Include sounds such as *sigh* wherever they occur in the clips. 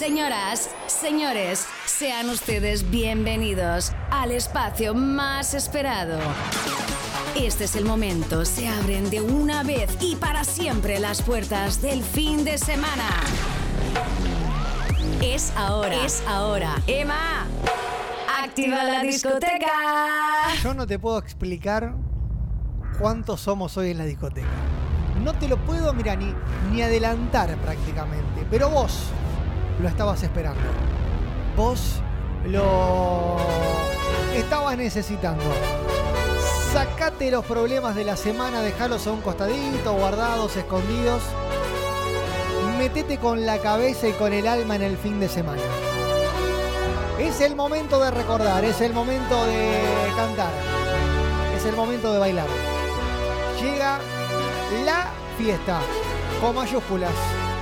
Señoras, señores, sean ustedes bienvenidos al espacio más esperado. Este es el momento, se abren de una vez y para siempre las puertas del fin de semana. Es ahora, es ahora. Emma, activa la discoteca. Yo no te puedo explicar cuántos somos hoy en la discoteca. No te lo puedo, mira, ni, ni adelantar prácticamente. Pero vos lo estabas esperando. Vos lo estabas necesitando. Sacate los problemas de la semana, dejalos a un costadito, guardados, escondidos. Metete con la cabeza y con el alma en el fin de semana. Es el momento de recordar, es el momento de cantar, es el momento de bailar. Llega la fiesta con mayúsculas,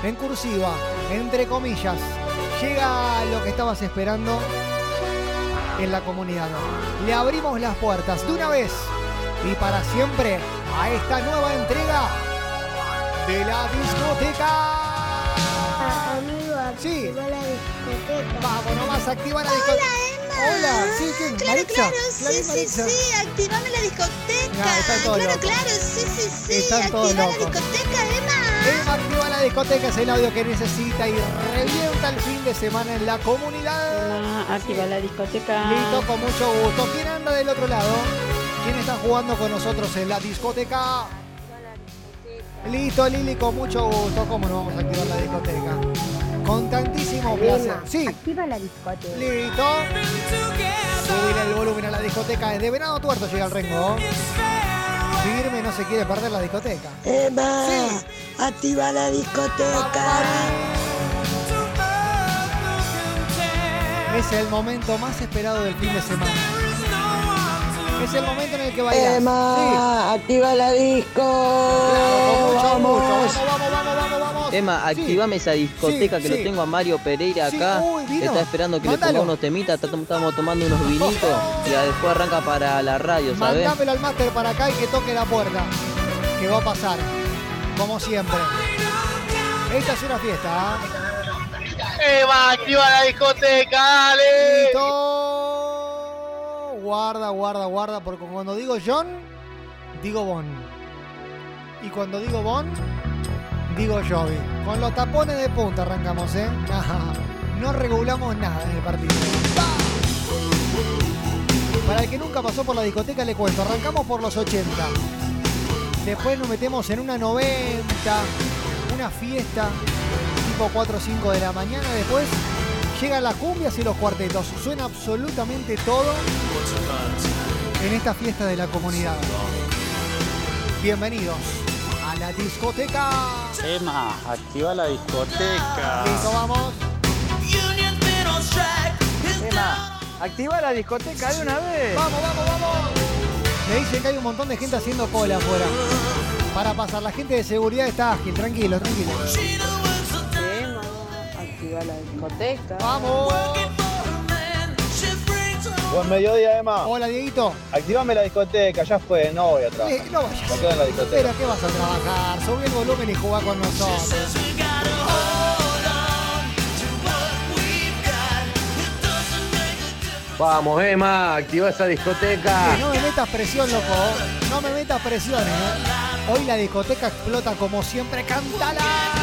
en cursiva, entre comillas. Llega lo que estabas esperando en la comunidad. Le abrimos las puertas de una vez y para siempre a esta nueva entrega de la discoteca. Sí. la discoteca. Vamos, nomás activa la discoteca. Hola, Emma. Hola, sí, ¿quién? Claro, ¿Maritza? claro, sí, sí, Maritza. sí, activame la discoteca. Ah, claro, locos. claro, sí, sí, sí, activa la discoteca, Emma. Discoteca, es el audio que necesita y revienta el fin de semana en la comunidad. Ah, activa la discoteca. Listo, con mucho gusto. ¿Quién anda del otro lado? ¿Quién está jugando con nosotros en la discoteca? Listo, Lili, con mucho gusto. ¿Cómo no vamos a activar la discoteca? Con tantísimo placer. Sí, Activa la discoteca. listo. Subir el volumen a la discoteca. Desde Venado Tuerto llega el rengo. Firme no se quiere perder la discoteca. Emma, Sí. activa la discoteca. Es el momento más esperado del fin de semana. Es el momento en el que bailas. Emma, activa la disco. Claro, Vamos. gusto. Vamos, vamos, vamos, vamos, vamos. Emma, Sí. activame esa discoteca Sí, que sí. lo tengo a Mario Pereira Sí, acá. uy. Está esperando que Mándalo. le ponga unos temitas. Estamos tomando unos vinitos y después arranca para la radio, ¿sabes? Mandámelo al máster para acá y que toque la puerta. Que va a pasar. Como siempre. Esta es una fiesta, ¿ah? Eva, activa la discoteca, dale. Guarda, guarda, guarda. Porque cuando digo John, digo Bon. Y cuando digo Bon, digo Jovi. Con los tapones de punta arrancamos, ¿eh? *laughs* No regulamos nada en el partido. Para el que nunca pasó por la discoteca, le cuento. Arrancamos por los 80. Después nos metemos en una 90. Una fiesta. Tipo 4 o 5 de la mañana. Después llegan las cumbias y los cuartetos. Suena absolutamente todo en esta fiesta de la comunidad. Bienvenidos a la discoteca. Emma, activa la discoteca. Listo, vamos. Emma, activa la discoteca de una vez. Vamos, vamos, vamos. Me dicen que hay un montón de gente haciendo cola afuera. Para pasar, la gente de seguridad está ágil, tranquilo, tranquilo. La discoteca. Vamos. Buen mediodía, Emma. Hola, Dieguito. Activame la discoteca, ya fue, no voy a trabajar. Eh, no vayas. Me quedo en la discoteca. Pero ¿qué vas a trabajar? Subí el volumen y jugá con nosotros. Vamos, Emma, activa esa discoteca. Que no me metas presión, loco. No me metas presión, ¿eh? Hoy la discoteca explota como siempre. ¡Cántala!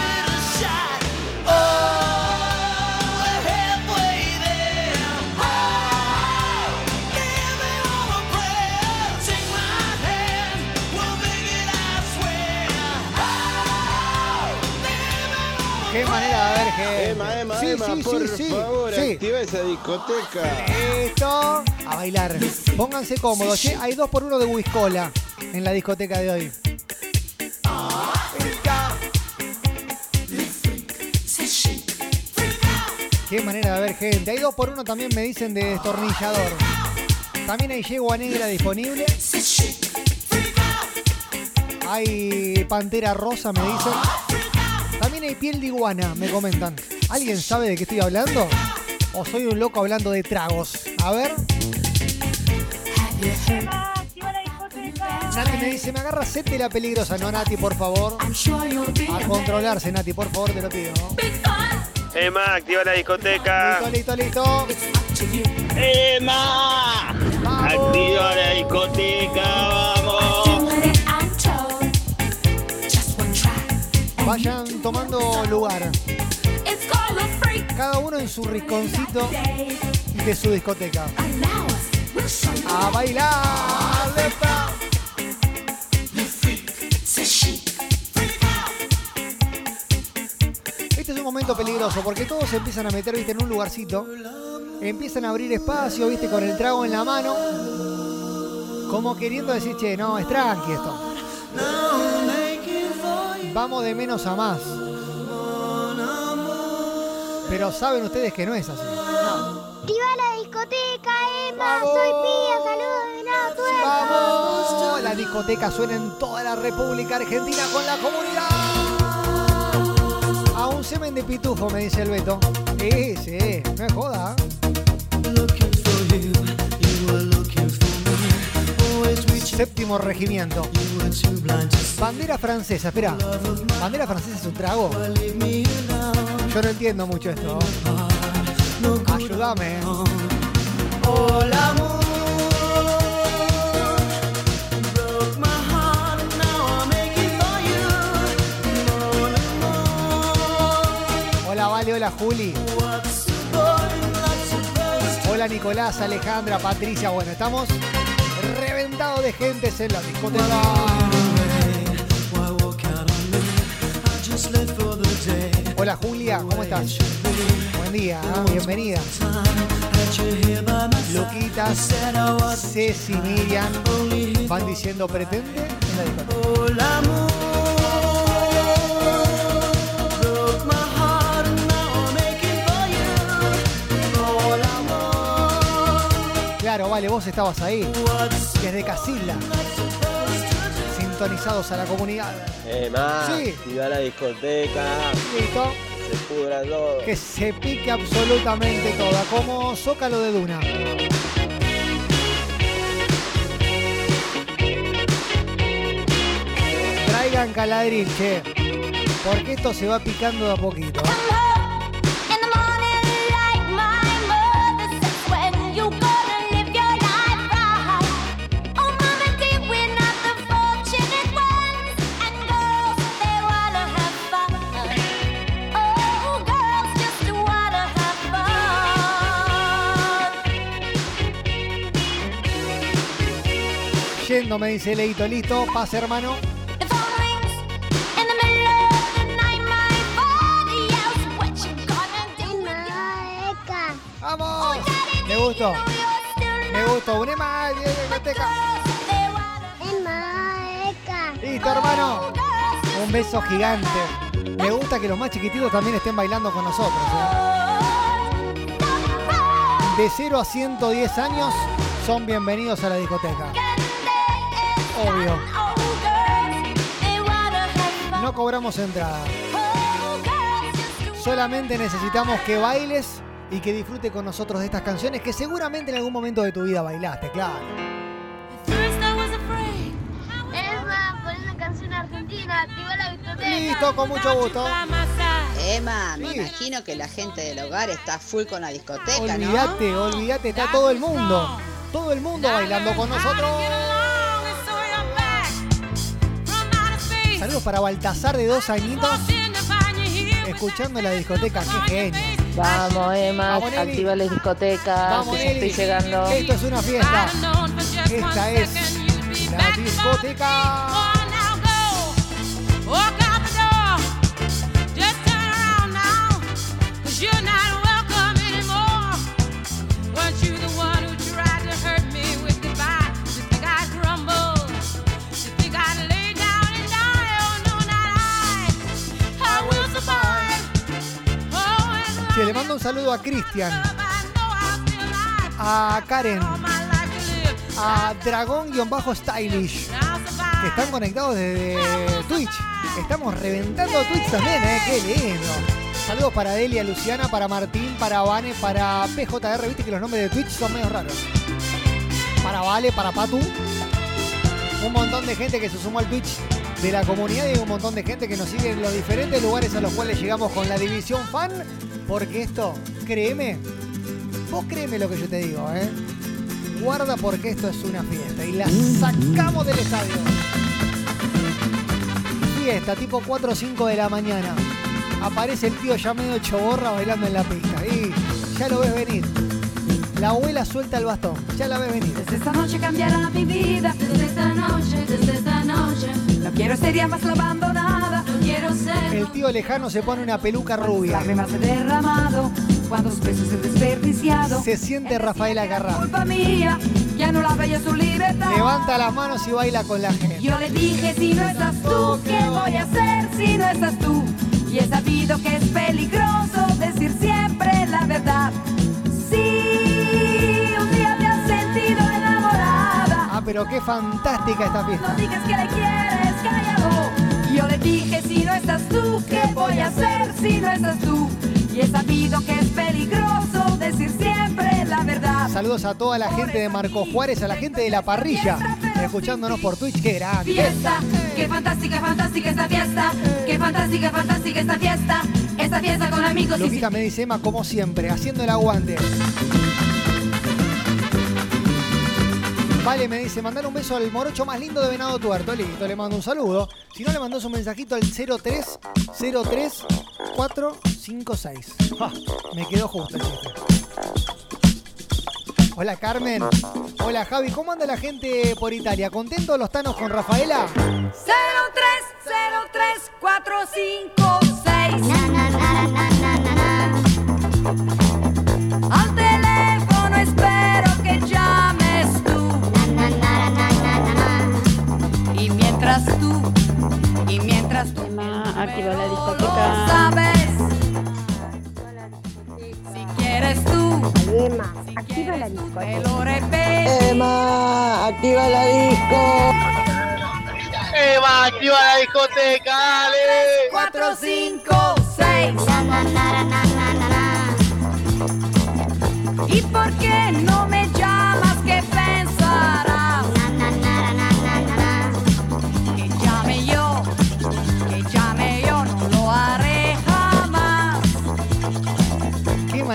¡Qué manera de ver gente! Emma, Emma, Sí, Emma, sí, por sí, sí, favor, sí. activa esa discoteca. Esto, a bailar. Pónganse cómodos. che. Hay dos por uno de Wiscola en la discoteca de hoy. Qué manera de ver gente. Hay dos por uno también me dicen de destornillador. También hay yegua negra disponible. Hay pantera rosa, me dicen. También hay piel de iguana, me comentan. ¿Alguien sabe de qué estoy hablando? ¿O soy un loco hablando de tragos? A ver. Nati me dice, me agarra set de la peligrosa. No, Nati, por favor. A controlarse, Nati, por favor, te lo pido. Emma, activa la discoteca. Listo, listo, listo. Emma, Vamos. activa la discoteca, Vayan tomando lugar. Cada uno en su rinconcito de su discoteca. A bailar. Este es un momento peligroso porque todos se empiezan a meter, viste, en un lugarcito. Empiezan a abrir espacio, viste, con el trago en la mano. Como queriendo decir, che, no, es tranqui esto. Vamos de menos a más. Pero saben ustedes que no es así. Activa la discoteca, Emma. Vamos. Soy Pía. Saludos de Venado Tuerto. ¡Vamos! La discoteca suena en toda la República Argentina con la comunidad. A un semen de pitufo, me dice el Beto. Sí, sí, no es joda. Séptimo regimiento. Bandera francesa, espera. ¿Bandera francesa es un trago? Yo no entiendo mucho esto. Ayúdame. Hola Vale, hola Juli. Hola Nicolás, Alejandra, Patricia. Bueno, estamos reventados de gentes en la discoteca. Hola Julia, ¿cómo estás? Buen día, ¿ah? bienvenida. Luquitas, Ceci, Miriam van diciendo pretende en la discoteca. Claro, vale, vos estabas ahí, desde Casilla, sintonizados a la comunidad. Emma, Sí. activa la discoteca. Listo, Se pudra todo. que se pique absolutamente toda, como zócalo de duna. Traigan caladril, che, porque esto se va picando de a poquito. ¿eh? Yendo, me dice Leito, listo, pase hermano. ¡Vamos! Me gustó, me gustó. Une más, discoteca. Emma, Eka. Listo, hermano. Un beso gigante. Me gusta que los más chiquititos también estén bailando con nosotros. ¿eh? De 0 a 110 años son bienvenidos a la discoteca. Obvio. No cobramos entrada. Solamente necesitamos que bailes y que disfrutes con nosotros de estas canciones que seguramente en algún momento de tu vida bailaste, claro. Emma, pon una canción argentina. Activa la discoteca. Listo, con mucho gusto. Emma, me Sí. imagino que la gente del hogar está full con la discoteca, ¿no? Olvídate, olvídate, está todo el mundo. Todo el mundo bailando con nosotros. Saludos para Baltasar de dos añitos. Escuchando la discoteca, qué genio. Vamos, Emma, Vamos, Nelly. activa la discoteca. Vamos, que ya Nelly. estoy llegando. Esto es una fiesta. Esta es la discoteca. Un saludo a Cristian, a Karen, a Dragón-Stylish, que están conectados desde Twitch. Estamos reventando Twitch también, ¿eh? Qué lindo. Saludos para Delia, Luciana, para Martín, para Vane, para PJR. Viste que los nombres de Twitch son medio raros. Para Vale, para Patu. Un montón de gente que se sumó al Twitch de la comunidad y un montón de gente que nos sigue en los diferentes lugares a los cuales llegamos con la división fan Porque esto, créeme, vos créeme lo que yo te digo, ¿eh? Guarda porque esto es una fiesta y la sacamos del estadio. Fiesta, tipo 4 o 5 de la mañana. Aparece el tío ya medio choborra bailando en la pista. Y ya lo ves venir. La abuela suelta el bastón. Ya la ves venir. Desde esta noche cambiará mi vida, desde esta noche, desde esta noche. No quiero ser más la abandonada, no quiero ser. El tío lejano se pone una peluca rubia. Lágrimas he derramado, cuántos besos he desperdiciado. Se siente Rafaela Carrá. Culpa mía, ya no la veía su libertad. Levanta las manos y baila con la gente. Yo le dije, si no estás tú, ¿qué voy a hacer si no estás tú? Y he sabido que es pero qué fantástica esta No fiesta. digas que le quieres, callado. Yo le dije, si no estás tú, ¿qué voy a hacer si no estás tú? Y he sabido que es peligroso decir siempre la verdad. Saludos a toda la gente de Marco Juárez, a la gente de la parrilla, escuchándonos por Twitch. Qué grande. Fiesta, qué fantástica, fantástica esta fiesta. Qué fantástica, fantástica esta fiesta. Esta fiesta con amigos y Luquita me dice Emma, como siempre, haciendo el aguante. Vale, me dice, mandar un beso al morocho más lindo de Venado Tuerto. Listo, le mando un saludo. Si no, le mandó un mensajito al 0303456. Ja, me quedó justo el chiste. Hola Carmen. Hola Javi. ¿Cómo anda la gente por Italia? ¿Contentos los tanos con Rafaela? 0303456. Activa la discoteca. sabes. Si quieres tú, Emma, activa la te discoteca. lo repeto. Emma, activa la disco. Eva, activa la discoteca, dale. 4, 5, 6. ¿Y por qué no me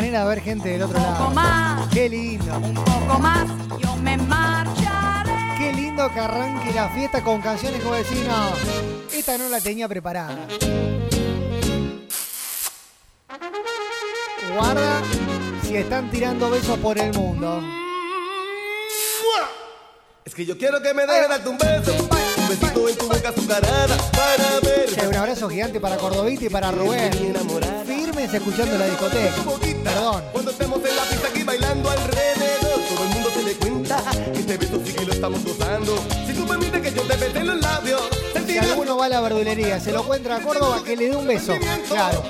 manera de ver gente del otro Un poco lado. más, Qué lindo. un poco más, yo me marcharé. Qué lindo que arranque la fiesta con canciones como decir, no, esta no la tenía preparada. Guarda si están tirando besos por el mundo. Es que yo quiero que me dejes darte un beso, un besito en tu boca azucarada para ver. Un abrazo gigante para Cordovita y para Rubén. Firmes escuchando la discoteca. Perdón. Cuando estemos en la pista aquí bailando alrededor, todo el mundo se dé cuenta que este beso sí que lo estamos gozando. Si tú permites que yo te bese en los labios, Si alguno va a la verdulería, se lo encuentra a Córdoba, que le dé un beso. Claro.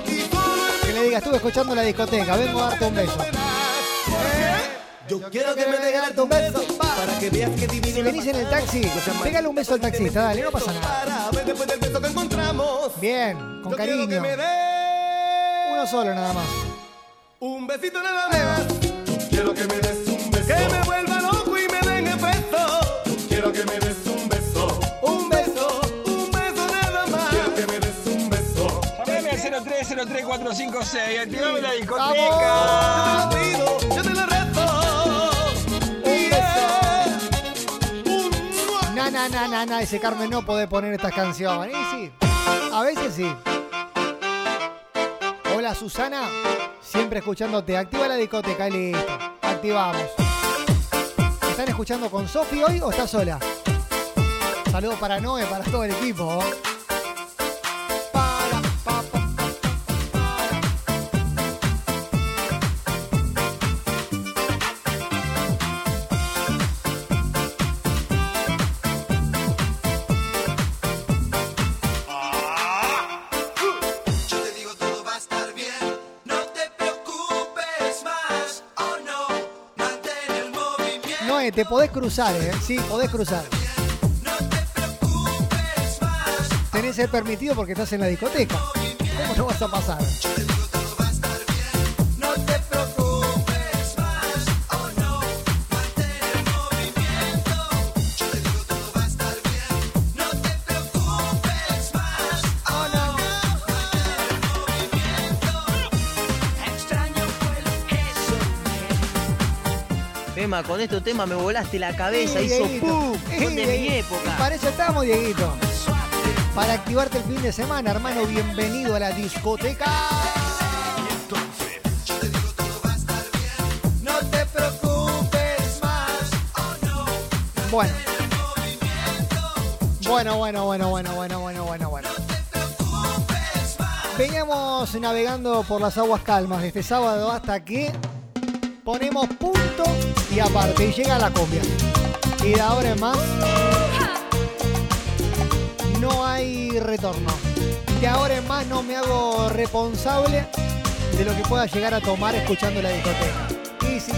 Que le diga, estuve escuchando la discoteca, vengo a darte un beso. Yo quiero que me dejes darte un beso para que veas que divino Si venís en el taxi, pégale un beso al taxista, dale, no pasa nada. Bien, con cariño. Uno solo nada más. un besito nada más. Quiero que me des un beso. Que me vuelva loco y me den efecto. Quiero que me des un beso. Un beso, un beso nada más. Quiero que me des un beso. Llámame al 0303456, activame la Yo discoteca. te lo pido, yo te lo reto. Yeah. Un mua. Na, na, na, na, na, ese Carmen no puede poner estas canciones. Y sí, a veces sí. Hola Susana, siempre escuchándote. Activa la discoteca listo. Activamos. ¿Están escuchando con Sofi hoy o estás sola? Saludos para Noé, para todo el equipo. Para, Noé, te podés cruzar, ¿eh? Sí, podés cruzar. Tenés el permitido porque estás en la discoteca. ¿Cómo no vas a pasar? Con estos temas me volaste la cabeza, Sí, hizo Dieguito. ¡pum! Sí, Son de mi época. Para eso estamos, Dieguito. Para activarte el fin de semana, hermano, bienvenido a la discoteca. No te preocupes más. Bueno. Bueno, bueno, bueno, bueno, bueno, bueno, bueno, bueno. Veníamos navegando por las aguas calmas de este sábado hasta que ponemos punto y aparte y llega la cumbia. Y de ahora en más no hay retorno. De ahora en más no me hago responsable de lo que pueda llegar a tomar escuchando la discoteca. Y sí.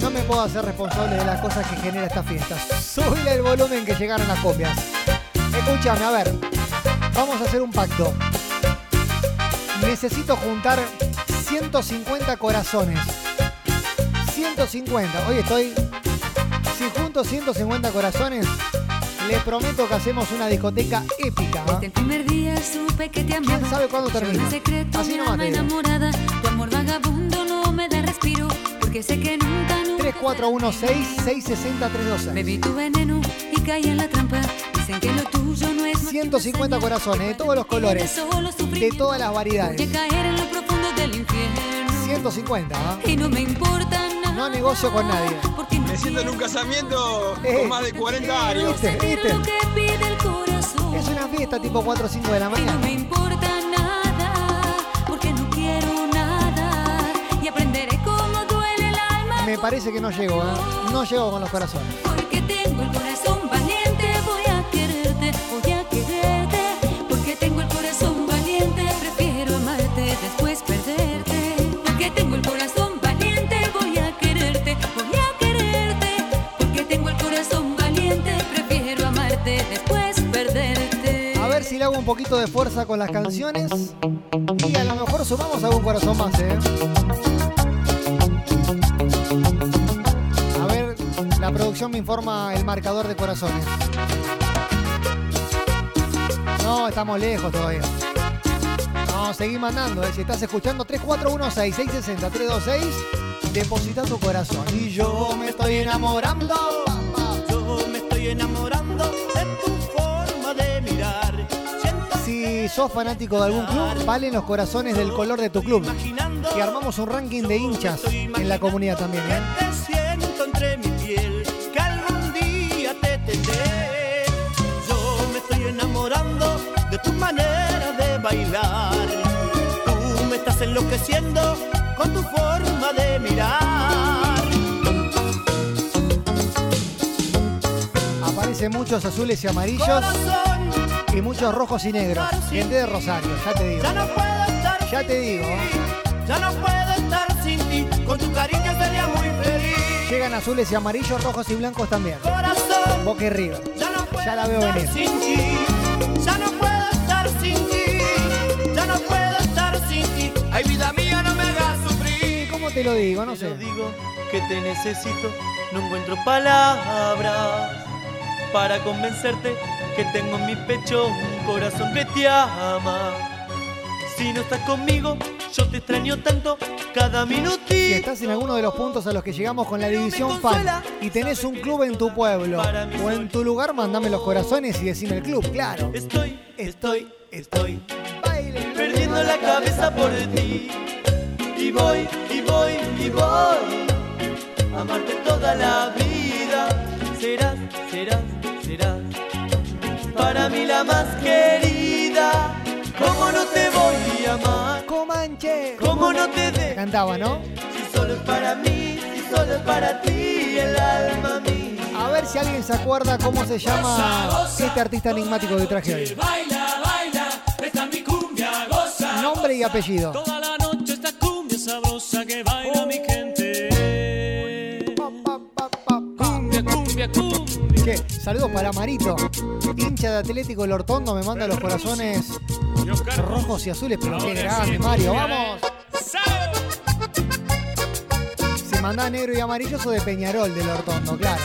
No me puedo hacer responsable de las cosas que genera esta fiesta. Subile el volumen que llegaron las copias. Escúchame, a ver. Vamos a hacer un pacto. Necesito juntar 150 corazones. 150. Hoy estoy. Si junto 150 corazones, les prometo que hacemos una discoteca épica. ¿ah? Desde el primer día supe que te amaba. ¿Quién sabe cuándo termina? secreto Así nomás alma te digo. enamorada. Tu amor vagabundo no me da respiro. Porque sé que nunca, nunca 3416-660-326. Bebí tu veneno y caí en la trampa. Dicen que lo tuyo no es más que 150 corazones de todos los colores, de todas las variedades. a caer en lo profundo del infierno. 150, ¿ah? Y no me importa nada. No negocio con nadie. Porque Me siento en un casamiento Eh, con más de 40 años. ¿Viste? ¿Viste? lo que pide el corazón. Es una fiesta tipo 4 o 5 de la Y no mañana. me importa nada, porque no quiero nada. Y aprenderé cómo duele el alma. Me parece que no llego, ¿eh? No llego con los corazones. Porque hago un poquito de fuerza con las canciones. Y a lo mejor sumamos algún corazón más, ¿eh? A ver, la producción me informa el marcador de corazones. No, estamos lejos todavía. No, seguí mandando, ¿eh? Si estás escuchando 3416-660-326, deposita tu corazón. Y yo me estoy enamorando. Yo me estoy enamorando Si sos fanático de algún club, valen los corazones del color de tu club. Y armamos un ranking de hinchas en la comunidad también, ¿eh? de tu manera de bailar. Tú me estás enloqueciendo con tu forma de mirar. Aparecen muchos azules y amarillos Corazón, y muchos rojos y negros. Gente de Rosario, ya te digo. ya no puedo estar Ya te digo. Ya no puedo estar sin ti, con tu cariño sería muy feliz. Llegan azules y amarillos, rojos y blancos también. Corazón, Boca y River. ya no puedo Ya la veo estar venir. sin ti. Ya no puedo estar sin ti. Ya no puedo estar sin ti. Ay, vida mía, no me hagas sufrir. ¿Cómo te lo digo? No sé. Te digo que te necesito, no encuentro palabras para convencerte que tengo en mi pecho un corazón que te ama. Si no estás conmigo, yo te extraño tanto cada minutito. Si estás en alguno de los puntos a los que llegamos con la división fan y tenés un club en tu pueblo o en tu lugar, mandame los corazones y decime el club, claro. Estoy, estoy, estoy Baile. perdiendo la cabeza por ti. Y voy, y voy, y voy amarte toda la vida. Serás, serás, serás para mí la más querida. ¿Cómo no te voy a amar? Comanche. ¿Cómo no te de? Cantaba, ¿no? Si solo es para mí, si solo es para ti el alma mía. A ver si alguien se acuerda cómo se llama este artista enigmático que traje hoy. Baila, baila, esta es mi cumbia, goza. Nombre y apellido. Toda la noche esta cumbia sabrosa que baila mi gente. Che, saludos para Marito, hincha de Atlético El Hortondo, me manda los corazones rojos y azules, pero qué grande, Mario, vamos. Si manda negro y amarillo, sos de Peñarol del Hortondo, claro.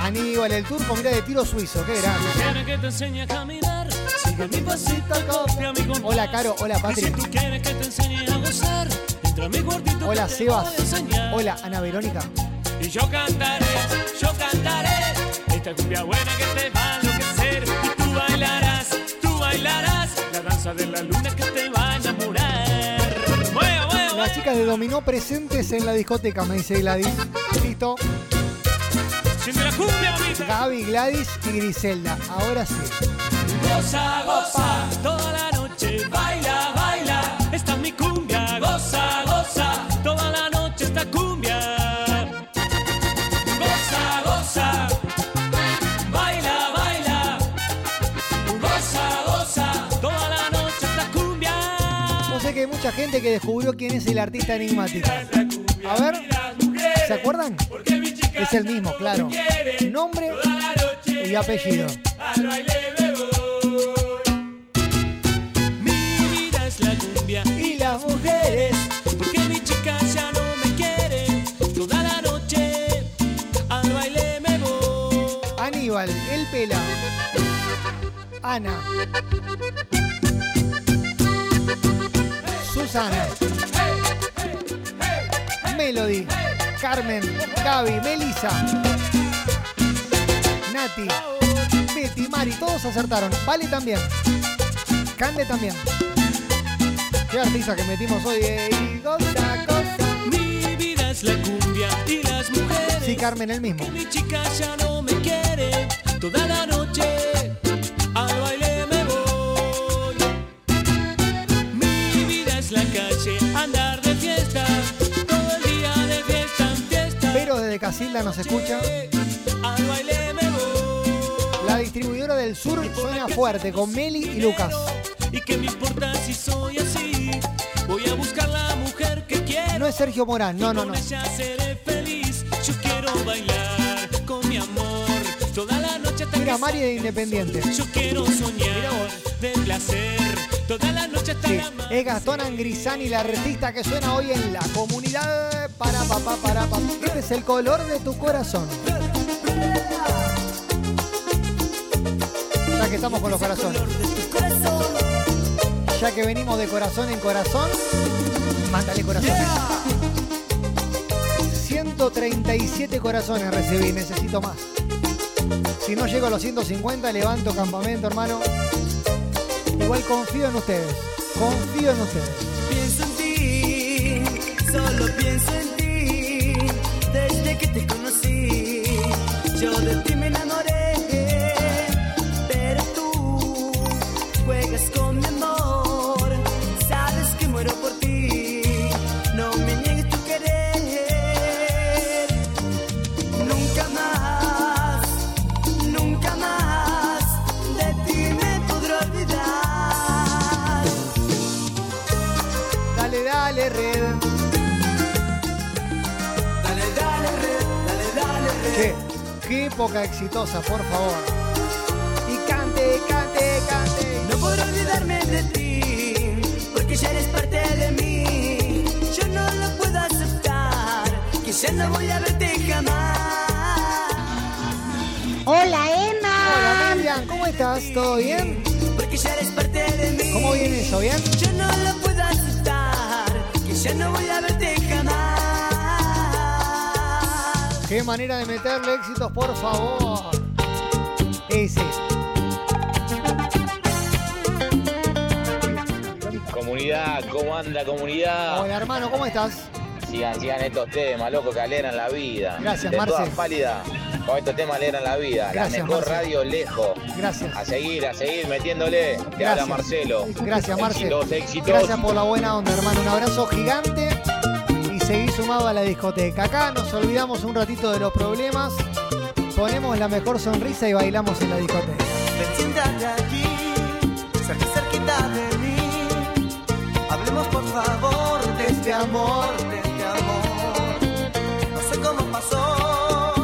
Aníbal, el turco, mira de tiro suizo, qué grande. Hola, Caro. Hola, Patri. Hola, Sebas. Hola, Ana Verónica. Y yo cantaré, yo cantaré esta cumbia buena que te va a enloquecer. Y tú bailarás, tú bailarás la danza de la luna que te va a enamorar. Las chicas de Dominó presentes en la discoteca, me dice Gladys. Listo. La cumbia. Gaby, Gladys y Griselda. Ahora sí. Goza, goza, toda la gente que descubrió quién es el artista enigmático. A ver, ¿se acuerdan? Es el mismo, claro. Nombre y apellido. Y las mujeres. Porque mi chica ya no me quiere. Toda la noche al baile me voy. Aníbal, El Pela. Ana. Susana. Melody. Carmen. Gaby. Melissa. Nati. Betty, Mari. Todos acertaron. Vale también. Cande también. Qué artista que metimos hoy. eh, y goza, goza. Mi vida es la cumbia y las mujeres. Sí, Carmen, el mismo. Mi chica ya no me quiere. Toda la noche andar de fiesta. Todo el día de fiesta en fiesta. Pero desde Casilda nos escucha. Al baile me voy. La distribuidora del sur suena fuerte con Meli y Lucas. ¿Y qué me importa si soy así? Voy a buscar la mujer que quiero. No es Sergio Morán, no, no, no. Con ella seré feliz. Yo quiero bailar con mi amor toda la noche hasta Mira, que Mari de Independiente. Yo quiero soñar de placer toda la noche hasta Sí, la es Gastón Angrisani, la artista que suena hoy en la comunidad. Para, papá, para, papá. Este es el color de tu corazón. Ya que estamos con los corazones. Ya que venimos de corazón en corazón, mándale corazones. 137 corazones recibí, necesito más. Si no llego a los 150, levanto campamento, hermano. Igual confío en ustedes. Confío en ustedes. Pienso en ti, solo pienso en ti. Desde que te conocí, yo de ti época exitosa, por favor. Y cante, cante, cante. No podré olvidarme de ti, porque ya eres parte de mí. Yo no lo puedo aceptar, ya no voy a verte jamás. Hola, Emma. Hola, Miriam, ¿cómo estás? ¿Todo bien? Porque ya eres parte de mí. ¿Cómo viene eso? ¿Bien? Yo no lo puedo aceptar, que ya no voy a verte Qué manera de meterle éxitos, por favor. Ese. Comunidad, ¿cómo anda comunidad? Hola, hermano, ¿cómo estás? Sigan, sigan estos temas, loco, que alegran la vida. Gracias, de Marce. todas pálidas, con estos temas alegran la vida. Gracias, la mejor Marce. radio lejos. Gracias. A seguir, a seguir metiéndole. Te Gracias. habla Marcelo. Gracias, Marce. Éxitos, éxitos. Gracias por la buena onda, hermano. Un abrazo gigante seguí sumado a la discoteca. Acá nos olvidamos un ratito de los problemas, ponemos la mejor sonrisa y bailamos en la discoteca. Ven, siéntate aquí, cerca, cerquita de mí. Hablemos por favor de este amor, de este amor. No sé cómo pasó,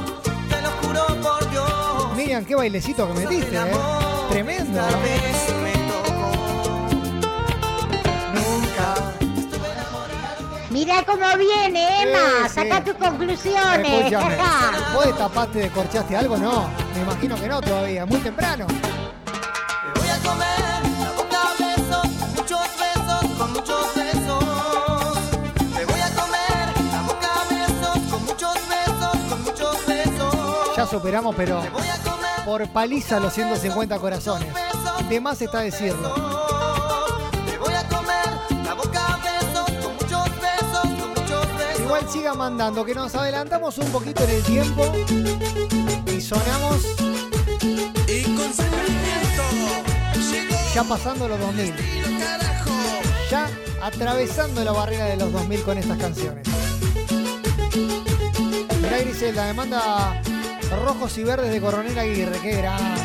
te lo juro por Dios. Miriam, qué bailecito que metiste, ¿eh? Tremendo. Mira cómo viene, Emma. Sí, Saca tus conclusiones. Escúchame. ¿Vos destapaste, descorchaste algo? No. Me imagino que no todavía. Muy temprano. Te voy a comer. superamos, pero por paliza los 150 corazones. De más está decirlo. Siga mandando, que nos adelantamos un poquito en el tiempo y sonamos Y con ya pasando los 2000. Ya atravesando la barrera de los 2000 con estas canciones. Mirá Griselda, me manda rojos y verdes de Coronel Aguirre, qué grande.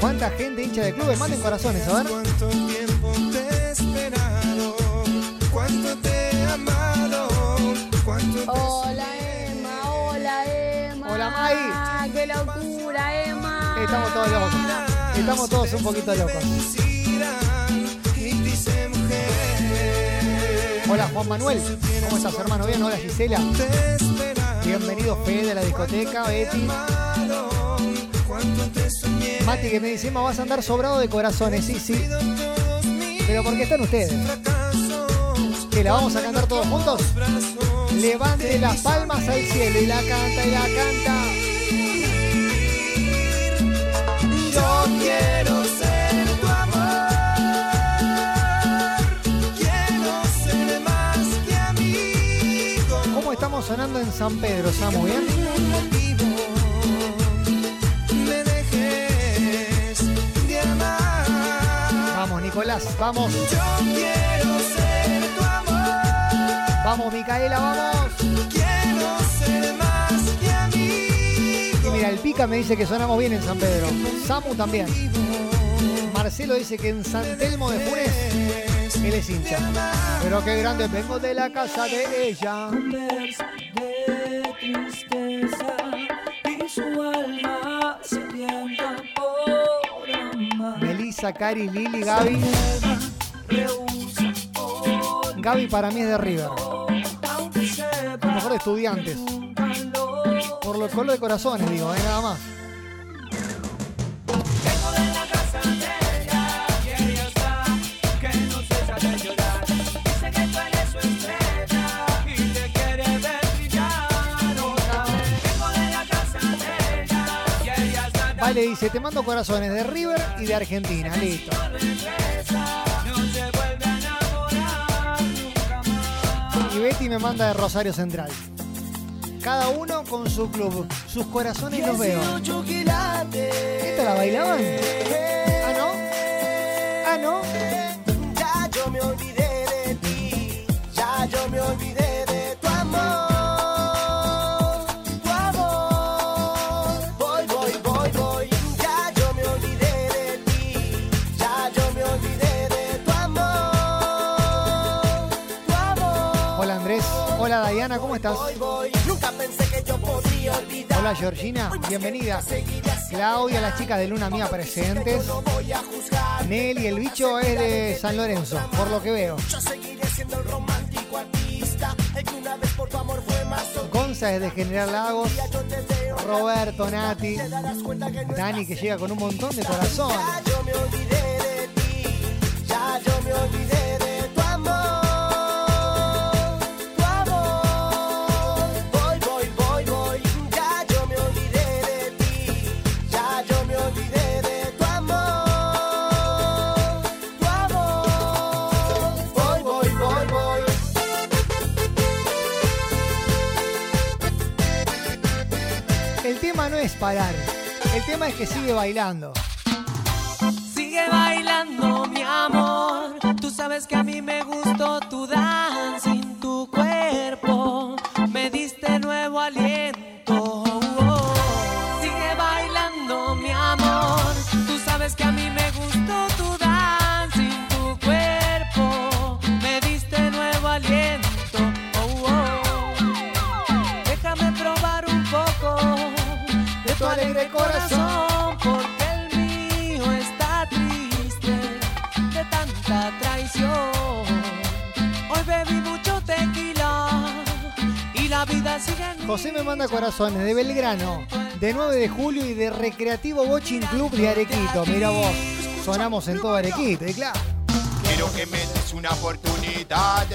¿Cuánta gente hincha de clubes? Manden corazones, a ver. Locura, Emma. Estamos todos locos. Estamos todos un poquito locos. Hola Juan Manuel, ¿cómo estás hermano? Bien, hola Gisela. Bienvenido Fede de la discoteca, Betty. Mati que me dice, "Ma, vas a andar sobrado de corazones, sí, sí. Pero ¿por qué están ustedes? ¿Que la vamos a cantar todos juntos? Levante las palmas al cielo y la canta y la canta. Sonando en San Pedro? ¿Bien? Dejes de amar. Vamos, Nicolás, vamos. Yo quiero ser tu amor, Vamos, Micaela, vamos. Me dice que sonamos bien en San Pedro. Samu también. Marcelo dice que en San Telmo de Funes él es hincha. Pero qué grande, vengo de la casa de ella. Melissa, Cari, Lili, Gaby. Gaby para mí es de River. Sepa Los mejores estudiantes. Por lo color de corazones, digo, eh, nada más. Vale, dice, te mando corazones de River y de Argentina. Listo. Y Betty me manda de Rosario Central. Cada uno con su club. Sus corazones los veo. ¿Esta la bailaban? ¿Ah, no? ¿Ah, no? Ya yo me olvidé de ti, ya yo me olvidé ¿cómo estás? Nunca pensé que yo podría olvidar. Hola Georgina, bienvenida. Claudia, las chicas de Luna Mía presentes. Nelly, el bicho es de San Lorenzo, por lo que veo. yo seguiré siendo el romántico artista, el que una vez por tu amor fue más Gonza es de General Lagos. Roberto, Nati. Dani que llega con un montón de corazón. Ya yo me olvidé de ti, ya yo me olvidé El tema no es parar. El tema es que sigue bailando. Sigue bailando, mi amor. Tú sabes que a mí me gustó tu dancing, José me manda corazones de Belgrano, de 9 de julio y de Recreativo Boching Club de Arequito. Mira vos, sonamos en todo Arequito, y claro. Quiero que me des una oportunidad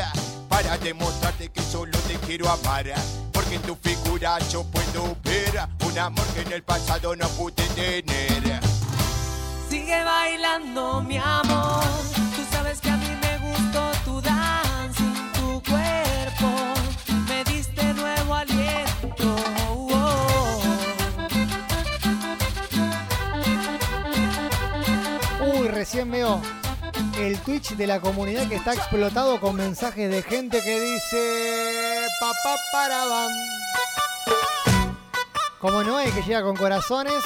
para demostrarte que solo te quiero amar. Porque que en tu figura yo puedo ver un amor que en el pasado no pude tener. Sigue bailando, mi amor. Recién veo el Twitch de la comunidad que está explotado con mensajes de gente que dice papá para bam. Como Noé que llega con corazones.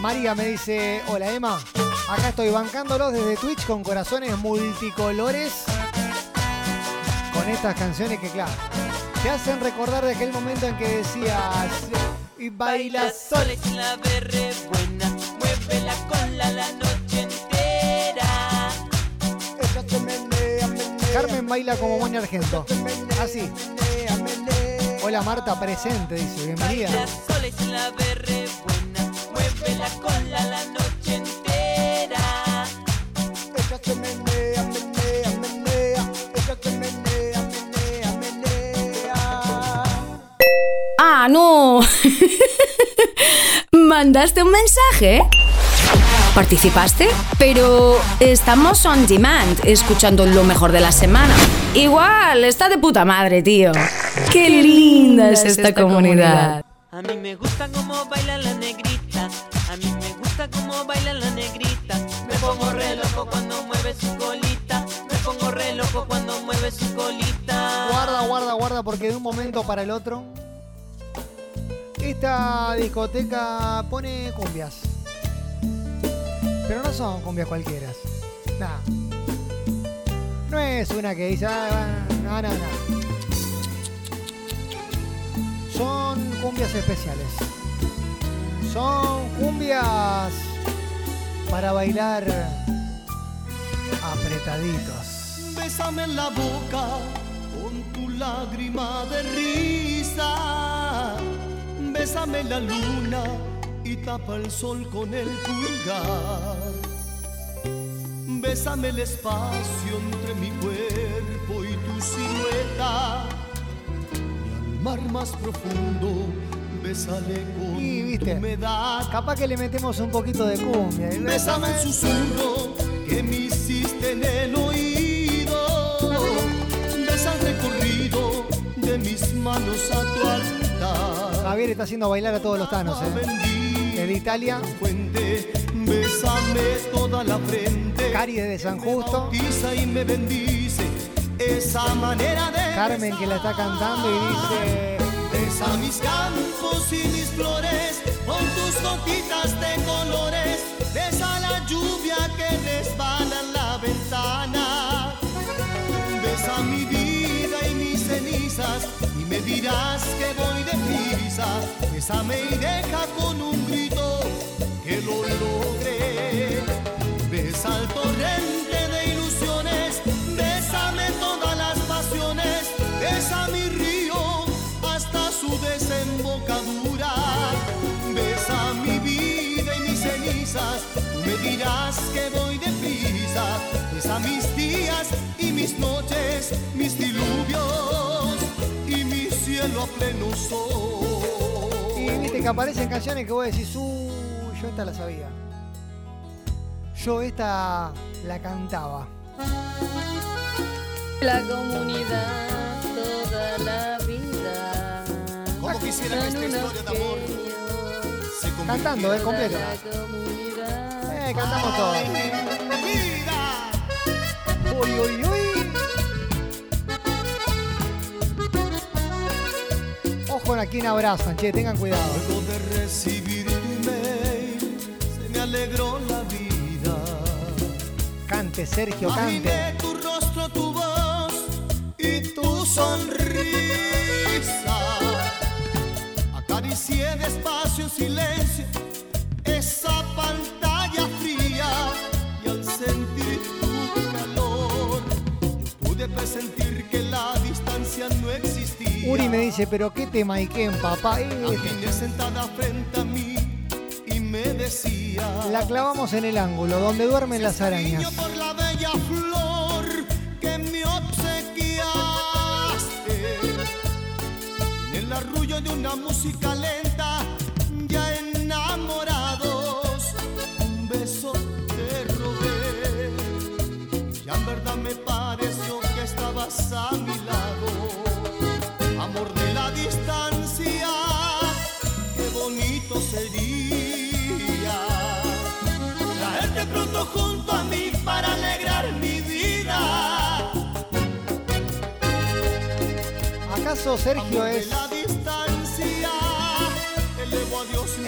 María me dice, hola Emma, acá estoy bancándolos desde Twitch con corazones multicolores. Con estas canciones que claro, te hacen recordar de aquel momento en que decías y bailas sola y la berre buena. Muévela con la la noche Carmen baila como buen argento. Así. Hola Marta, presente, dice. Bienvenida. La. Ah, no. *laughs* ¿Mandaste un mensaje? ¿Participaste? Pero estamos on demand, escuchando lo mejor de la semana. Igual, está de puta madre, tío. Qué linda es esta comunidad. A mí me gusta cómo baila la negrita. A mí me gusta cómo baila la negrita. Me pongo re loco cuando mueve su colita. Me pongo re loco cuando mueve su colita. Guarda, guarda, guarda, porque de un momento para el otro, esta discoteca pone cumbias. Pero no son cumbias cualquiera. Nah. No es una que dice, "Ah, no, no, no. Son cumbias especiales. Son cumbias para bailar apretaditos. Bésame en la boca con tu lágrima de risa. Bésame la luna y tapa el sol con el pulgar. Bésame el espacio entre mi cuerpo y tu silueta. Y al mar más profundo, bésale con Y tu viste, humedad. capaz que le metemos un poquito de cumbia. y Bésame el susurro que me hiciste en el oído. Besa el recorrido de mis manos a tu altar. Javier está haciendo bailar a todos los tanos, ¿eh? Desde Italia. Toda la frente. Cari desde San Justo. Y me bendice esa manera de Carmen que la está cantando y dice. Besa mis campos y mis flores con tus gotitas de colores. Besa la lluvia que resbala en la ventana. Besa mi vida y mis cenizas y me dirás que voy deprisa. Bésame y deja con un desembocadura. Besa mi vida y mis cenizas. Tú me dirás que voy deprisa. Besa mis días y mis noches, mis diluvios y mi cielo a pleno sol. Y viste que aparecen canciones que vos decís, uy, yo esta la sabía. Yo esta la cantaba. La comunidad quisiera que esta historia de amor se Cantando, ¿eh? Completo. Eh, cantamos todos. Uy, uy, uy. Ojo con a quién abrazan, che, tengan cuidado. Luego de recibir tu email, se me alegró la vida. Cante, Sergio, Imaginé cante. tu rostro, tu voz y tu sonrisa. En silencio esa pantalla fría y al sentir tu calor, yo pude presentir que la distancia no existía. Uri me dice, pero qué tema y qué papá. Eh, Imaginé sentada frente a mí y me decía. la clavamos en el ángulo, donde duermen las arañas. por la bella flor que me obsequiaste. En el arrullo una música ¿Acaso Sergio es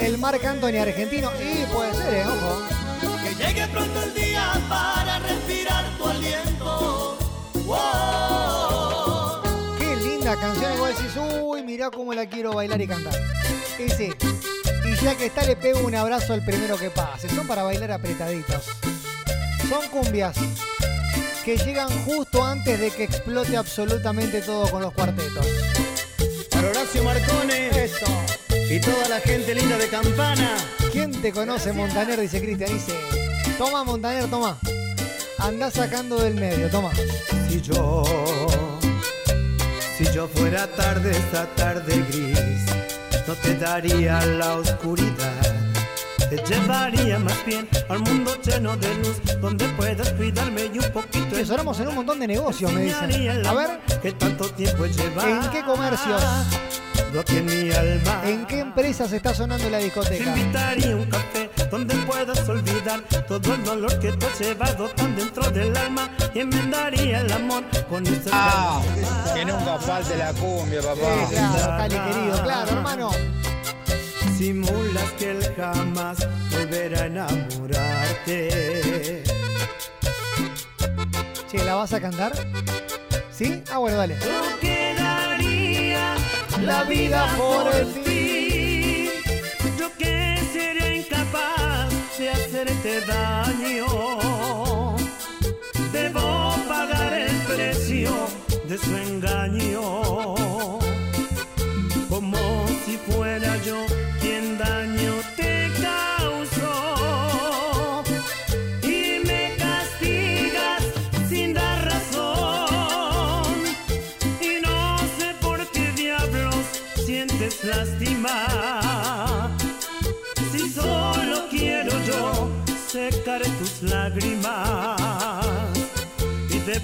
el Marc Anthony argentino? Y puede ser, ¿eh? ojo. Que llegue pronto el día para respirar tu aliento. Wow. Qué linda canción, igual decís, uy, mirá cómo la quiero bailar y cantar. Y sí. Y ya que está, le pego un abrazo al primero que pase. Son para bailar apretaditos. Son cumbias que llegan justo antes de que explote absolutamente todo con los cuartetos. Para Horacio Marcone Eso. y toda la gente linda de Campana. ¿Quién te conoce, Montaner? Dice Cristian. Dice, toma, Montaner, toma. Anda sacando del medio, toma. Si yo, si yo fuera tarde, esta tarde gris, no te daría la oscuridad. Te llevaría más bien al mundo lleno de luz, donde puedas cuidarme y un poquito Que sonamos en un montón de negocios, me dicen. A ver, que tanto tiempo lleva. ¿en qué comercios? En mi alma. ¿En qué empresas está sonando la Te discoteca? invitaría a un café donde puedas olvidar todo el dolor que tú has llevado tan dentro del alma y enmendaría el amor con esta Ah, que nunca falte la cumbia, Sí, papá. claro, Cali querido, claro, hermano. Simulas que él jamás volverá a enamorarte. Che, ¿la vas a cantar? ¿Sí? Ah, bueno, dale. Yo quedaría la vida por ti. Yo que sería incapaz de hacerte daño. Debo pagar el precio de su engaño.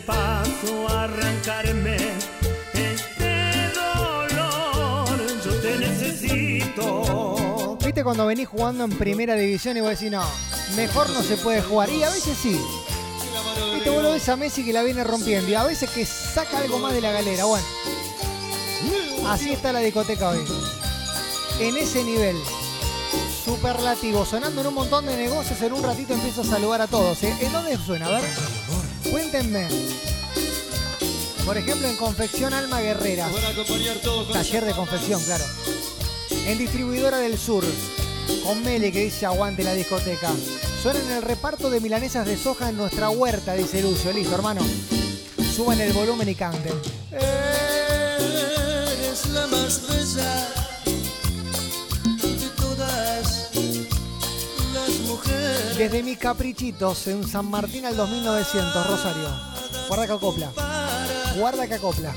Paso arrancarme este dolor. Yo te necesito. ¿Viste cuando venís jugando en primera división y vos decís, no, mejor no se puede jugar? Y a veces sí. Viste, vos lo ves a Messi que la viene rompiendo y a veces que saca algo más de la galera. Bueno, así está la discoteca hoy. En ese nivel. Superlativo, sonando en un montón de negocios. En un ratito empiezo a saludar a todos. ¿eh? ¿En dónde suena? A ver, cuéntenme. Por ejemplo, en Confección Alma Guerrera. Taller de confección, claro. En Distribuidora del Sur, con Mele que dice aguante la discoteca. Suena en el reparto de milanesas de soja en nuestra huerta, dice Lucio. Listo, hermano. Suban el volumen y canten. Eres Desde mis caprichitos en San Martín al 2900, Rosario. Guarda que acopla. Guarda que acopla.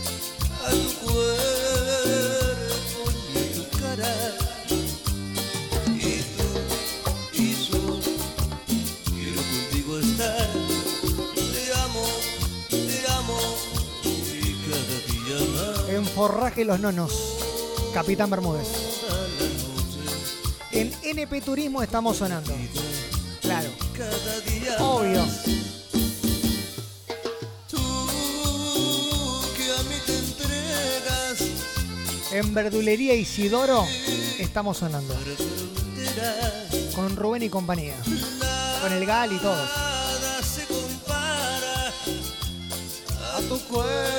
En Forraje Los Nonos. Capitán Bermúdez. En NP Turismo estamos sonando. Cada día Obvio. Tú que a mí te entregas. En Verdulería Isidoro estamos sonando. Con Rubén y compañía. Con el Gal y todos. Nada se compara a tu cuerpo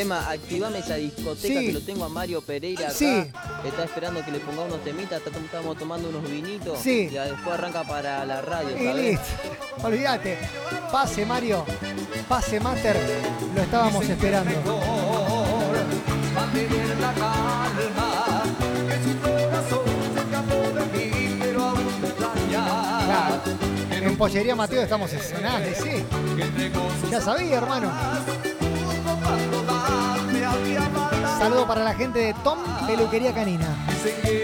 Emma, activame esa discoteca Sí. que lo tengo a Mario Pereira acá. Sí. está esperando que le ponga unos temitas, estamos tomando unos vinitos. Sí. Y después arranca para la radio, Y ¿sabes? listo. Olvídate. Pase Mario. Pase Master. Lo estábamos esperando. En Pollería Mateo estamos sonando, sí. Ya sabía, hermano. Saludo para la gente de Tom Peluquería Canina.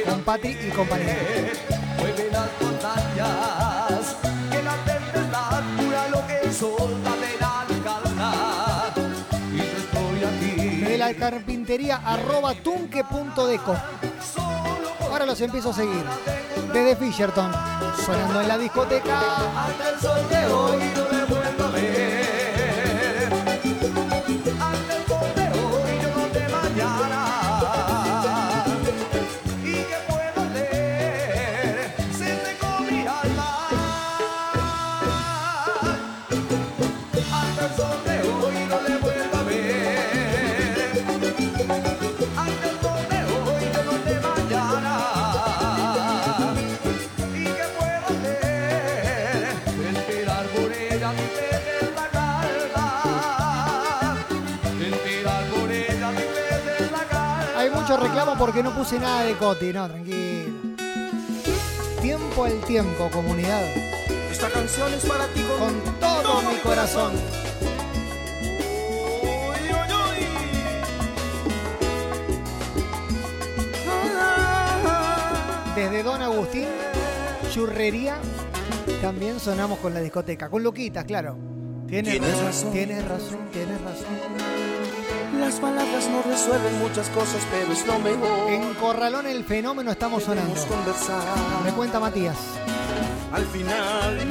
Con Patri y compañía. Mueve las montañas, que la tempestad cura lo que el sol dame la calma. Y yo estoy aquí. De la carpintería arroba tunque.deco. Ahora los empiezo a seguir. Desde Fisherton. Sonando en la discoteca. Hasta el sol de hoy no me vuelvo a ver. Reclamo porque no puse nada de Coti. No, tranquilo. Tiempo al tiempo, comunidad. Esta canción es para ti Con todo mi corazón. Desde Don Agustín, Churrería, también sonamos con la discoteca. Con Luquitas, claro. Tienes, Tienes razón. Tienes razón, tienes razón. Las palabras no resuelven muchas cosas pero es lo mejor En Corralón el fenómeno estamos sonando. Conversar Me cuenta Matías. Al final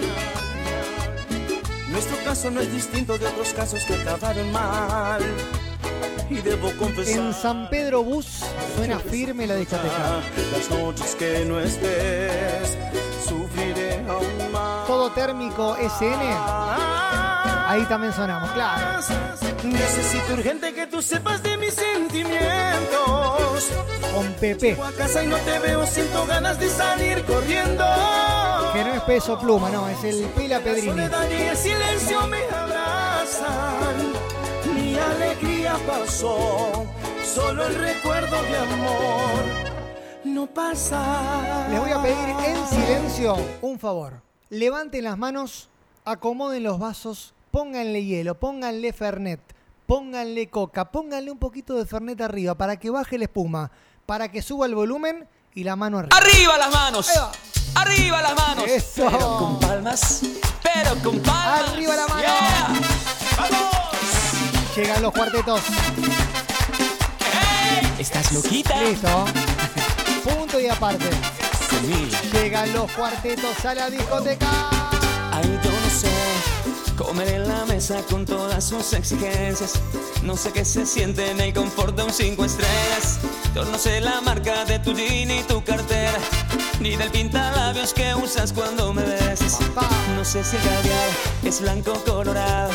Nuestro caso no es distinto de otros casos que acabaron mal Y debo confesar En San Pedro Bus suena firme la discoteca. Las noches que no estés Sufriré aún más Todo térmico SN. Ahí también sonamos, claro. Necesito urgente que tú sepas de mis sentimientos Con Pepe, Llego a casa y no te veo, siento ganas de salir corriendo que no es peso pluma, no, es el Pela La Pedrini. soledad y el silencio me abrazan Mi alegría pasó Solo el recuerdo de amor No pasa Les voy a pedir en silencio un favor. Levanten las manos, acomoden los vasos, pónganle hielo, pónganle Fernet, pónganle coca, pónganle un poquito de Fernet arriba para que baje la espuma, para que suba el volumen y la mano arriba. Arriba las manos. Arriba las manos. Eso. Pero con palmas. Pero con palmas. Arriba la mano. Yeah. Llegan los cuartetos. ¿Estás loquita? Listo. Punto y aparte. Conmigo. Llegan los cuartetos a la discoteca. Yo no sé comer en la mesa con todas sus exigencias. No sé qué se siente en el confort de un cinco estrellas. Yo no sé la marca de tu jean y tu cartera, ni del pintalabios que usas cuando me besas. No sé si el caviar es blanco o colorado.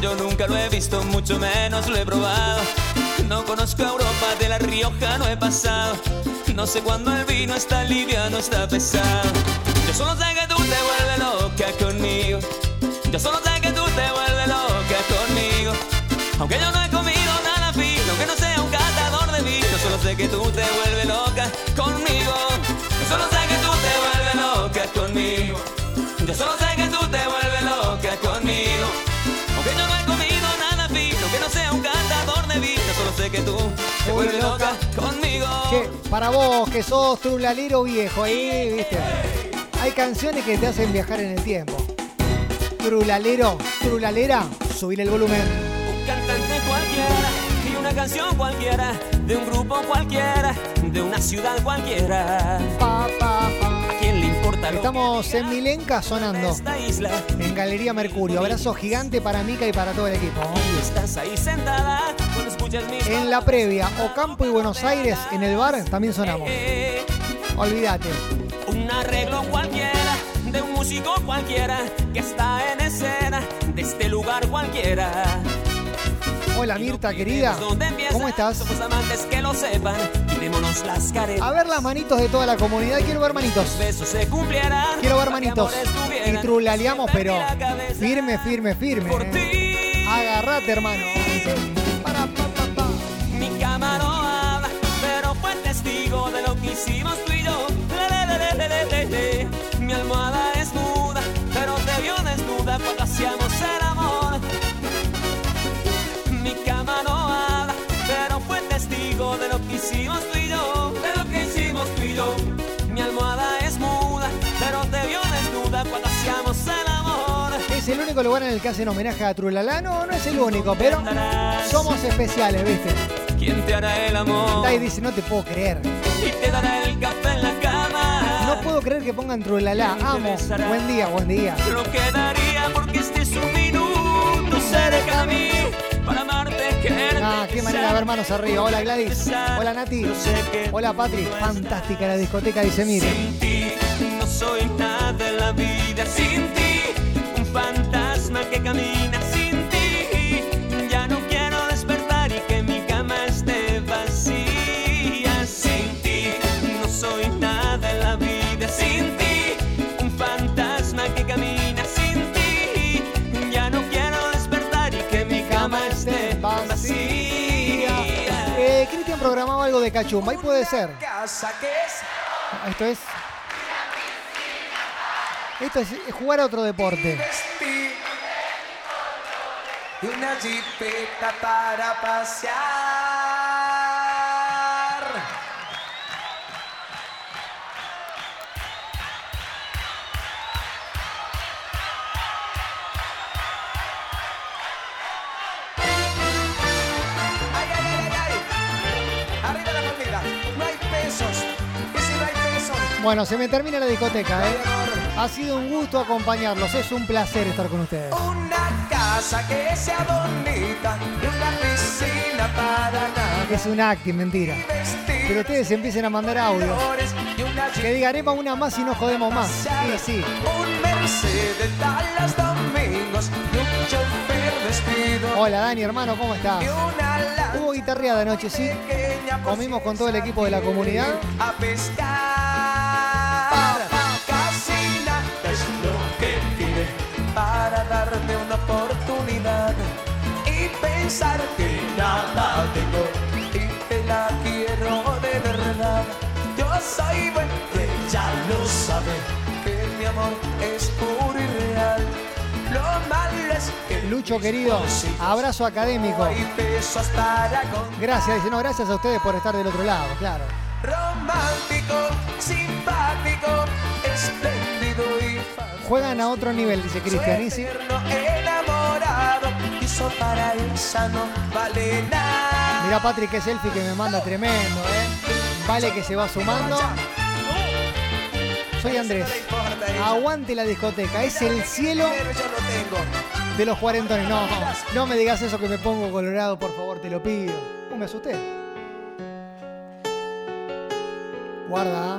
Yo nunca lo he visto, mucho menos lo he probado. No conozco a Europa, de La Rioja no he pasado. No sé cuándo el vino está liviano, está pesado. Yo solo sé que tú te vuelves loca conmigo. Yo solo sé que tú te vuelves loca conmigo. Aunque yo no he comido nada fino, que no sea un catador de vino. Solo sé que tú te vuelves loca conmigo. Yo solo sé que tú te vuelves loca conmigo. Yo solo sé que tú te vuelves loca conmigo. Aunque yo no he comido nada fino, que no sea un catador de vino. Solo sé que tú te vuelves loca conmigo. Che, para vos que sos trulalero viejo ahí, viste. Hay canciones que te hacen viajar en el tiempo. Trulalero, trulalera, subir el volumen. Un cantante cualquiera y una canción cualquiera, de un grupo cualquiera, de una ciudad cualquiera. Pa, pa, pa. ¿A quién le importa lo Estamos en Milenca sonando. esta isla? En Galería Mercurio. Abrazo gigante para Mica y para todo el equipo. Estás ahí sentada cuando escuchas mis En la previa, Ocampo y Buenos Aires, en el bar, también sonamos. Eh, Olvídate. Un arreglo cualquiera, músico cualquiera, que está en escena, de este lugar cualquiera. Hola Mirta, querida. ¿Cómo estás? Somos amantes que lo sepan, quitémonos las caretas. A ver las manitos de toda la comunidad. Quiero ver manitos. Quiero ver manitos. Y trulaleamos, pero firme, firme, firme. Por eh. Agarrate, hermano. Mi cama no habla, pero fue testigo de lo que hicimos Es el único lugar en el que hacen homenaje a Trulala. No, no es el único, pero somos especiales, ¿viste? ¿Quién te hará el amor? Dai dice, no te puedo creer. Y te dará el café en la cama. No puedo creer que pongan Trulala. Amo. Buen día, buen día. Lo que daría porque este es un minuto cerca de mí para amarte, quererte. Ah, qué manera de ver manos arriba. Hola Gladys. Hola Nati. Hola Patri. Fantástica la discoteca, dice mire. Sin ti no soy nada en la vida. Sin ti, fantasma que camina. Sin ti, ya no quiero despertar y que mi cama esté vacía. Sin ti, no soy nada en la vida. Sin ti, un fantasma que camina. Sin ti, ya no quiero despertar y que mi cama esté vacía. Eh, Cristian programaba algo de cachumba. Ahí puede ser. Casa que es Esto es. Esto es jugar a otro deporte. y una jipeta para pasear. Ay, ay, ay, ay, ay. Arriba la palmita. No hay pesos. Y si no hay pesos. Bueno, se me termina la discoteca, ¿eh? Ha sido un gusto acompañarlos. Es un placer estar con ustedes. Una casa que sea bonita y una piscina para nadar. Es un acting, mentira. Pero ustedes empiecen a mandar audio. Que digan, "Epa, una más y no jodemos más. Sí, sí. Un Mercedes domingos y un chofer vestido. Hola Dani, hermano, ¿cómo estás? Hubo guitarreada anoche, sí. Comimos con todo el equipo de la comunidad. A pescar. Pensar que nada tengo y te la quiero de verdad. Yo soy buen, ella lo sabe, que mi amor es puro y real. Lo malo es que Lucho querido, abrazo académico. Gracias, dice, no, gracias a ustedes por estar del otro lado, claro. romántico, simpático, espléndido y Juegan a otro nivel, dice Cristian. Hizo para esa no vale nada. Mira Patrick, que selfie que me manda tremendo, ¿eh? Vale que se va sumando. Soy Andrés. Aguante la discoteca. Es el cielo Pero yo lo tengo. de los cuarentones. No, no me digas eso que me pongo colorado, por favor, te lo pido. No me asusté. Guarda.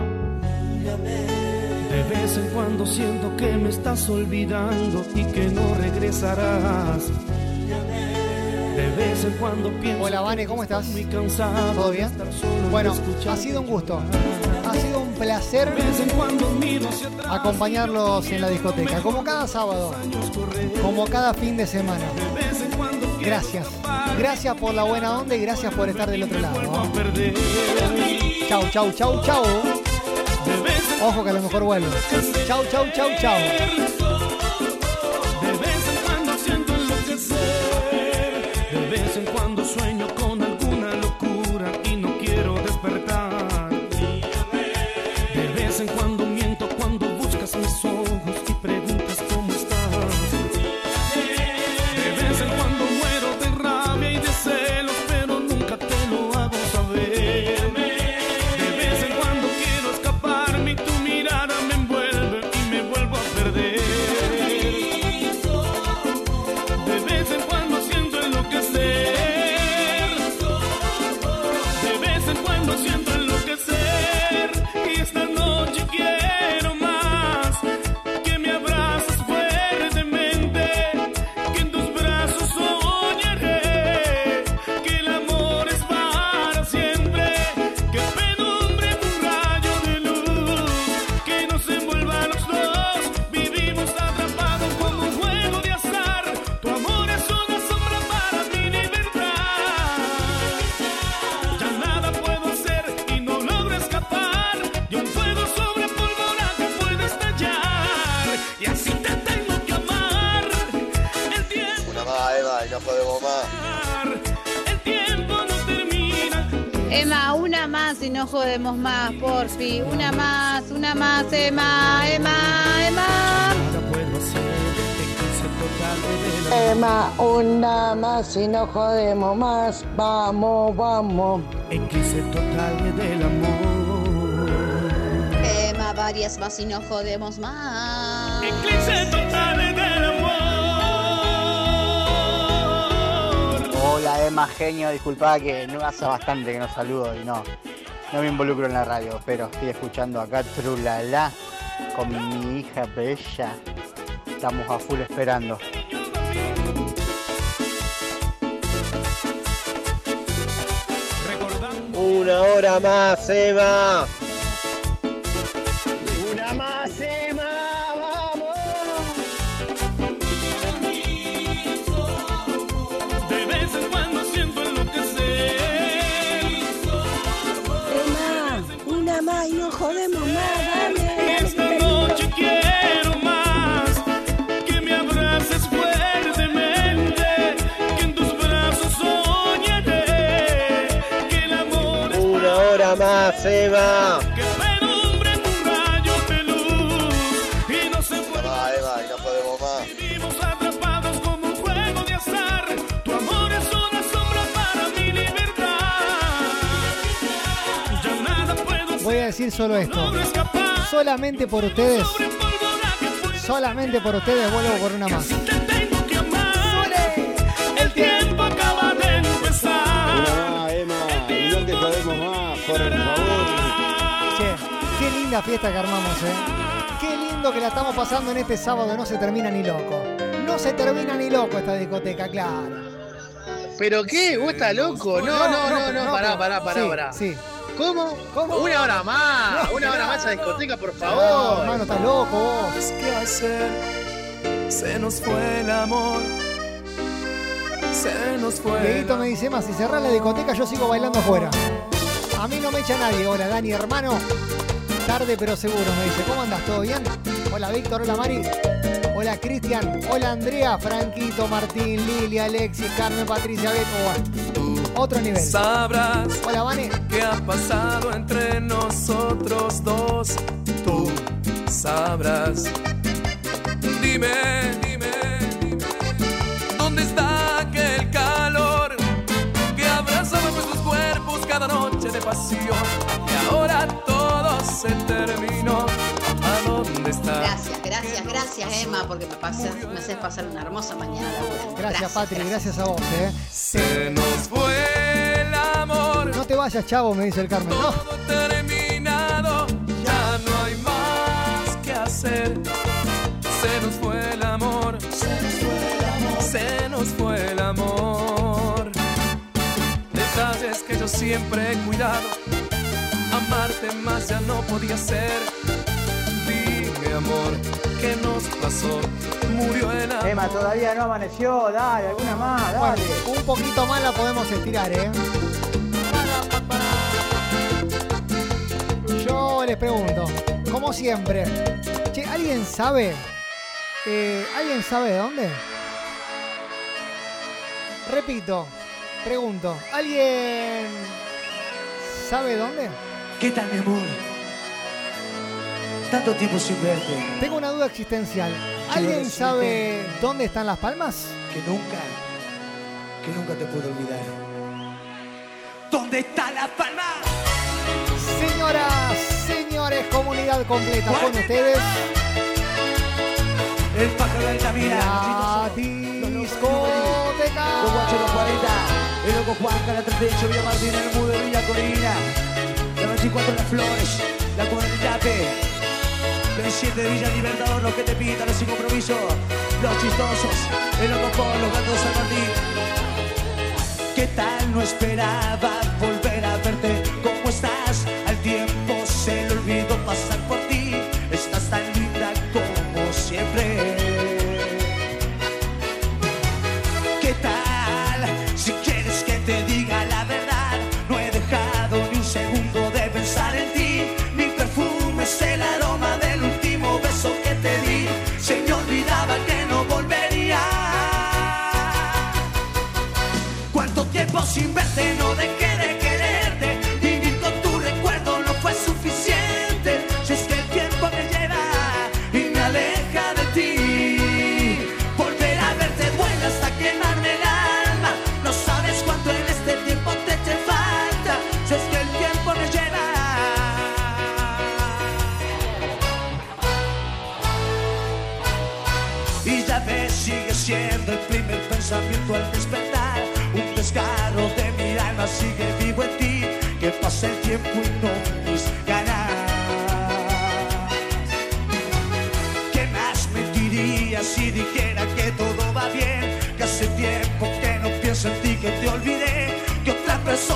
De vez en cuando siento que me estás olvidando y que no regresarás. Hola, Vane, ¿cómo estás? muy cansado ¿Todo bien? Bueno, ha sido un gusto. Ha sido un placer acompañarlos en la discoteca, como cada sábado, como cada fin de semana. Gracias. Gracias por la buena onda y gracias por estar del otro lado. perder. Chau, chau, chau, chau. Ojo que a lo mejor vuelvo. Chau, chau, chau, chau. Jodemos más, porfi. Una más, una más, Emma, Emma, Emma. Emma, una más y no jodemos más. Vamos, vamos. Eclipse total del amor. Emma, varias más y no jodemos más. Eclipse total del amor. Hola Emma, genio, disculpa que no hace bastante que no saludo y no, no me involucro en la radio, pero estoy escuchando acá Trulala con mi hija bella. Estamos a full esperando. Una hora más, Emma. Hora más, Emma. que pelumbre tu rayo de luz y no se puede. Va, Emma, y no podemos más. Vivimos atrapados como un juego de azar. Tu amor es una sombra para mi libertad. Ya nada puedo Voy a decir solo esto. Solamente por ustedes. Solamente por ustedes vuelvo por una más. Linda fiesta que armamos, ¿eh? Qué lindo que la estamos pasando en este sábado. No se termina ni loco. No se termina ni loco esta discoteca, claro. ¿Pero qué? ¿Vos estás loco? No, no, no, no, pará, pará, pará, Sí, pará. Sí. ¿Cómo? ¿Cómo? Una hora más, una hora más a discoteca, por No, favor. hermano, estás loco vos. ¿Qué hacer? Se nos fue el amor. Se nos fue. el Dieguito me dice más, si cerrás la discoteca yo sigo bailando afuera. A mí no me echa nadie. Hola, Dani, hermano. Tarde pero seguro, me dice. ¿Cómo andas? ¿Todo bien? Hola, Víctor. Hola, Mari. Hola, Cristian. Hola, Andrea. Franquito, Martín, Lili, Alexis, Carmen, Patricia, Beto. Bueno, otro nivel. Sabrás Hola, Vane. qué ha pasado entre nosotros dos. Tú sabrás. Dime, dime, dime. ¿Dónde está aquel calor que abrazaba nuestros cuerpos cada noche de pasión? Y ahora todo se terminó. ¿A dónde está? Gracias, gracias, gracias, Emma, porque me, pasas, me haces pasar una hermosa mañana laboral. Gracias, Patri. Gracias. a vos, eh. Se nos fue el amor. No te vayas, chavo, me dice el Carmen. No. Todo terminado, ya no hay más que hacer. Se nos fue el amor, se nos fue el amor, se nos fue el amor. Detalles que yo siempre he cuidado, amarte más ya no podía ser. Dime amor, ¿qué nos pasó? Murió el amor. Emma, todavía no amaneció. Dale, alguna más, Bueno, dale. un poquito más la podemos estirar, ¿eh? Yo les pregunto, como siempre, che, ¿alguien sabe? Eh, ¿Alguien sabe de dónde? Repito, pregunto, ¿alguien sabe dónde? ¿Qué tal, mi amor? Tanto tiempo sin verte. Tengo una duda existencial. ¿Alguien sabe dónde están las palmas? Que nunca, que nunca te puedo olvidar. ¿Dónde está la palma? Señoras, señores, comunidad completa con ustedes. El pájaro de. La discoteca. Los guachos los 40. El loco Juan, la 38, Villa Martín, el Mudo, Villa Corina. La 24 Las Flores. La 4 del Yape. El 7 de Villa Libertador, los que te pintan los sin compromiso. Los chistosos. El loco por los gatos San Martín. ¿Qué tal? No esperaba volver a verte. ¿Cómo estás? Sin verte no de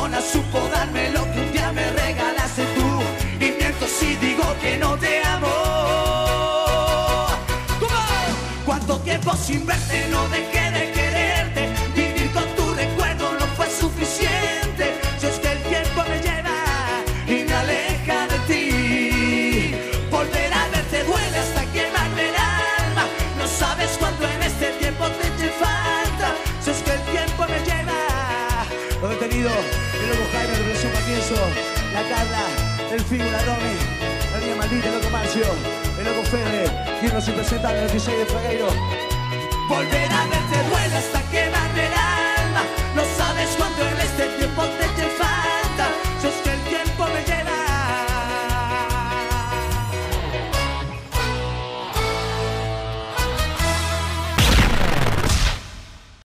buona supporto Figura Romy, la niña maldita, el loco Mancio, el loco Fede, quien nos presenta el 16 de febrero. Volverán desde duelo hasta que manera